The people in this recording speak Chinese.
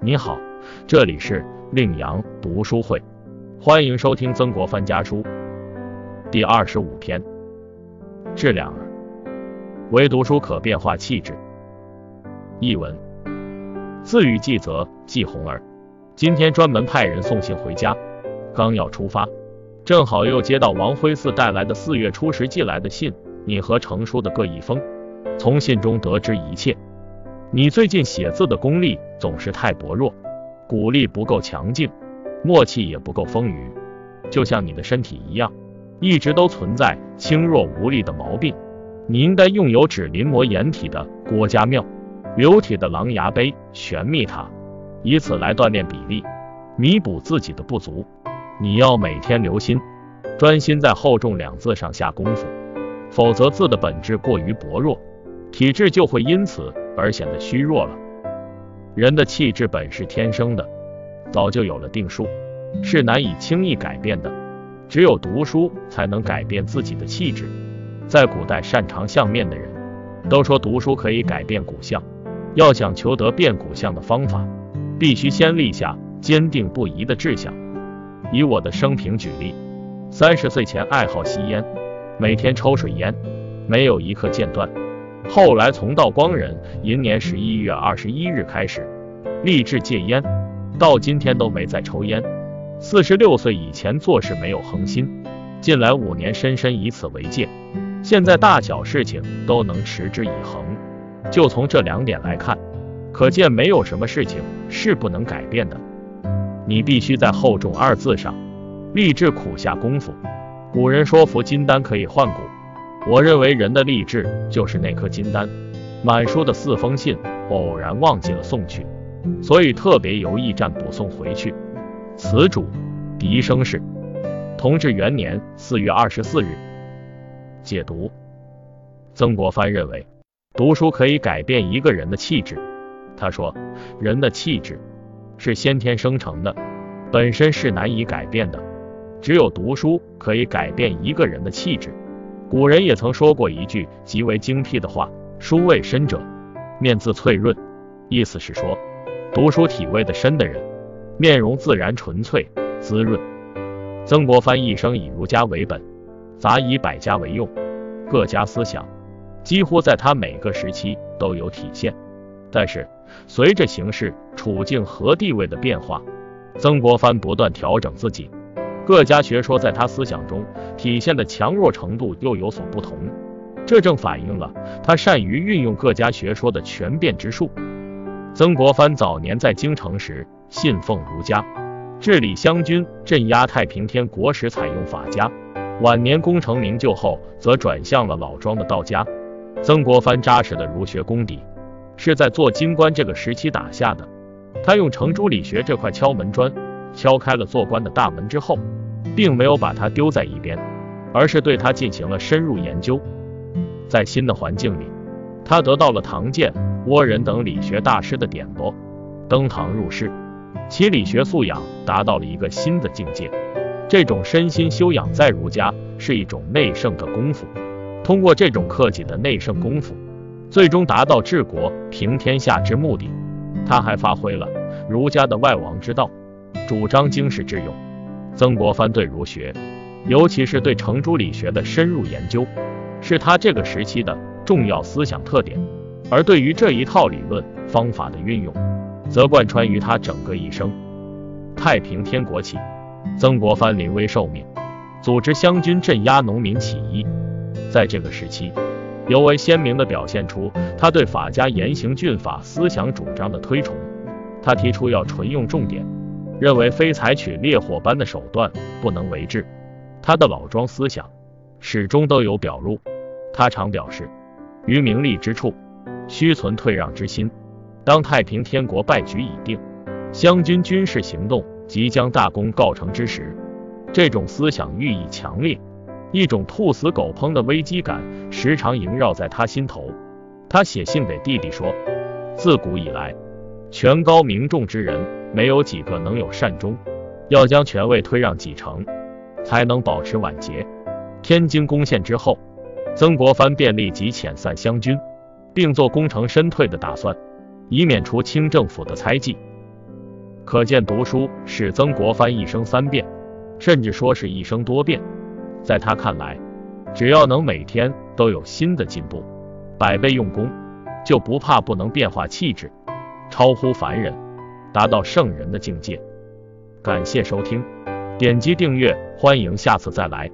你好，这里是令阳读书会，欢迎收听曾国藩家书第二十五篇。质量儿，唯读书可变化气质。译文：自语季泽，季红儿。今天专门派人送信回家，刚要出发，正好又接到王徽嗣带来的四月初时寄来的信，你和程叔的各一封。从信中得知一切。你最近写字的功力总是太薄弱，骨力不够强劲，默契也不够丰腴，就像你的身体一样，一直都存在轻弱无力的毛病。你应该用有指临摹掩体的郭家庙、流体的狼牙杯、玄秘塔，以此来锻炼比例，弥补自己的不足。你要每天留心，专心在厚重两字上下功夫，否则字的本质过于薄弱，体质就会因此。而显得虚弱了。人的气质本是天生的，早就有了定数，是难以轻易改变的。只有读书才能改变自己的气质。在古代，擅长相面的人都说读书可以改变骨相。要想求得变骨相的方法，必须先立下坚定不移的志向。以我的生平举例，三十岁前爱好吸烟，每天抽水烟，没有一刻间断。后来从道光人寅年十一月二十一日开始立志戒烟，到今天都没再抽烟。四十六岁以前做事没有恒心，近来五年深深以此为戒，现在大小事情都能持之以恒。就从这两点来看，可见没有什么事情是不能改变的。你必须在厚重二字上立志苦下功夫。古人说服金丹可以换骨。我认为人的励志就是那颗金丹。满书的四封信，偶然忘记了送去，所以特别由驿站补送回去。词主：笛声是。同治元年四月二十四日。解读：曾国藩认为，读书可以改变一个人的气质。他说，人的气质是先天生成的，本身是难以改变的，只有读书可以改变一个人的气质。古人也曾说过一句极为精辟的话：“书味深者，面自翠润。”意思是说，读书体味的深的人，面容自然纯粹滋润。曾国藩一生以儒家为本，杂以百家为用，各家思想几乎在他每个时期都有体现。但是，随着形势、处境和地位的变化，曾国藩不断调整自己。各家学说在他思想中体现的强弱程度又有所不同，这正反映了他善于运用各家学说的权变之术。曾国藩早年在京城时信奉儒家，治理湘军、镇压太平天国时采用法家，晚年功成名就后则转向了老庄的道家。曾国藩扎实的儒学功底是在做京官这个时期打下的，他用程朱理学这块敲门砖敲开了做官的大门之后。并没有把它丢在一边，而是对它进行了深入研究。在新的环境里，他得到了唐建、倭人等理学大师的点拨，登堂入室，其理学素养达到了一个新的境界。这种身心修养在儒家是一种内圣的功夫，通过这种克己的内圣功夫，最终达到治国平天下之目的。他还发挥了儒家的外王之道，主张经世致用。曾国藩对儒学，尤其是对程朱理学的深入研究，是他这个时期的重要思想特点。而对于这一套理论方法的运用，则贯穿于他整个一生。太平天国起，曾国藩临危受命，组织湘军镇压农民起义。在这个时期，尤为鲜明地表现出他对法家严刑峻法思想主张的推崇。他提出要纯用重典。认为非采取烈火般的手段不能为治。他的老庄思想始终都有表露。他常表示，于名利之处，须存退让之心。当太平天国败局已定，湘军军事行动即将大功告成之时，这种思想寓意强烈，一种兔死狗烹的危机感时常萦绕在他心头。他写信给弟弟说：“自古以来，权高名重之人。”没有几个能有善终要将权位推让几成才能保持晚节。天津攻陷之后曾国藩便立即遣散湘军并做功成身退的打算以免除清政府的猜忌。可见读书使曾国藩一生三变甚至说是一生多变。在他看来只要能每天都有新的进步百倍用功就不怕不能变化气质超乎凡人。达到圣人的境界。感谢收听点击订阅欢迎下次再来。